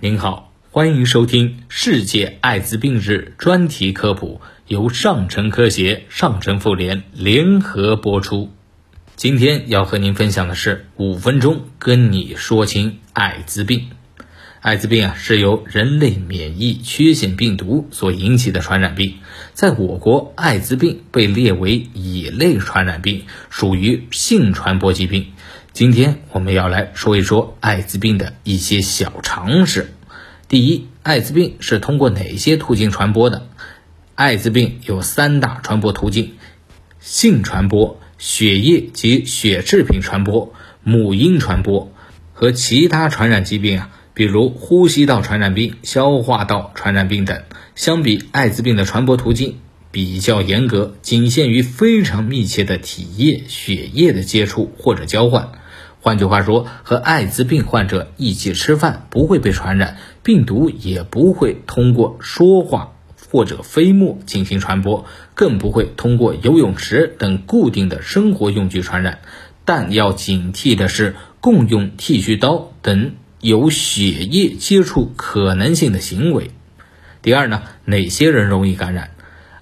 您好，欢迎收听世界艾滋病日专题科普，由上城科协、上城妇联联合播出。今天要和您分享的是五分钟跟你说清艾滋病。艾滋病啊，是由人类免疫缺陷病毒所引起的传染病。在我国，艾滋病被列为乙类传染病，属于性传播疾病。今天我们要来说一说艾滋病的一些小常识。第一，艾滋病是通过哪些途径传播的？艾滋病有三大传播途径：性传播、血液及血制品传播、母婴传播。和其他传染疾病啊。比如呼吸道传染病、消化道传染病等，相比艾滋病的传播途径比较严格，仅限于非常密切的体液、血液的接触或者交换。换句话说，和艾滋病患者一起吃饭不会被传染，病毒也不会通过说话或者飞沫进行传播，更不会通过游泳池等固定的生活用具传染。但要警惕的是，共用剃须刀等。有血液接触可能性的行为。第二呢，哪些人容易感染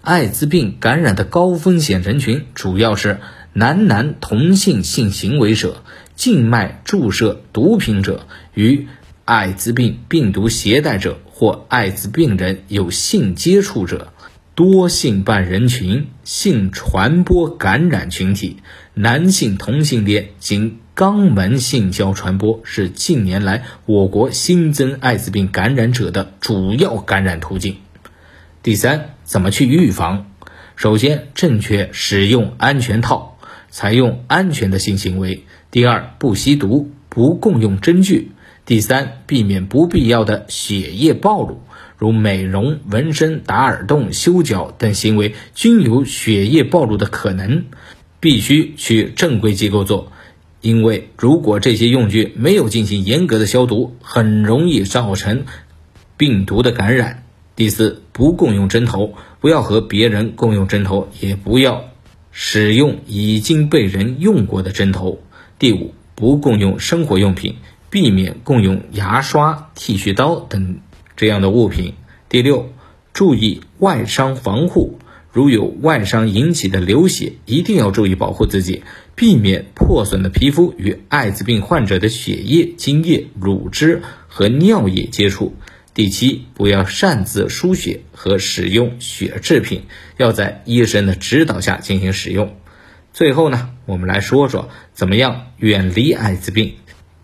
艾滋病？感染的高风险人群主要是男男同性性行为者、静脉注射毒品者、与艾滋病病毒携带者或艾滋病人有性接触者、多性伴人群、性传播感染群体、男性同性恋经。肛门性交传播是近年来我国新增艾滋病感染者的主要感染途径。第三，怎么去预防？首先，正确使用安全套，采用安全的性行为。第二，不吸毒，不共用针具。第三，避免不必要的血液暴露，如美容、纹身、打耳洞、修脚等行为均有血液暴露的可能，必须去正规机构做。因为如果这些用具没有进行严格的消毒，很容易造成病毒的感染。第四，不共用针头，不要和别人共用针头，也不要使用已经被人用过的针头。第五，不共用生活用品，避免共用牙刷、剃须刀等这样的物品。第六，注意外伤防护。如有外伤引起的流血，一定要注意保护自己，避免破损的皮肤与艾滋病患者的血液、精液、乳汁和尿液接触。第七，不要擅自输血和使用血制品，要在医生的指导下进行使用。最后呢，我们来说说怎么样远离艾滋病。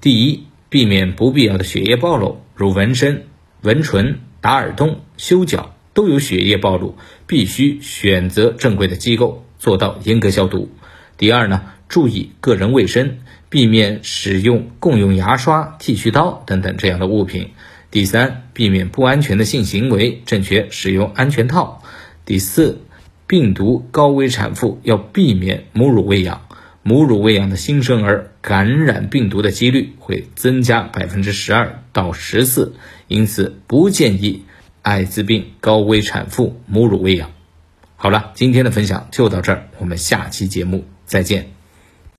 第一，避免不必要的血液暴露，如纹身、纹唇、打耳洞、修脚。都有血液暴露，必须选择正规的机构，做到严格消毒。第二呢，注意个人卫生，避免使用共用牙刷、剃须刀等等这样的物品。第三，避免不安全的性行为，正确使用安全套。第四，病毒高危产妇要避免母乳喂养，母乳喂养的新生儿感染病毒的几率会增加百分之十二到十四，因此不建议。艾滋病高危产妇母乳喂养。好了，今天的分享就到这儿，我们下期节目再见。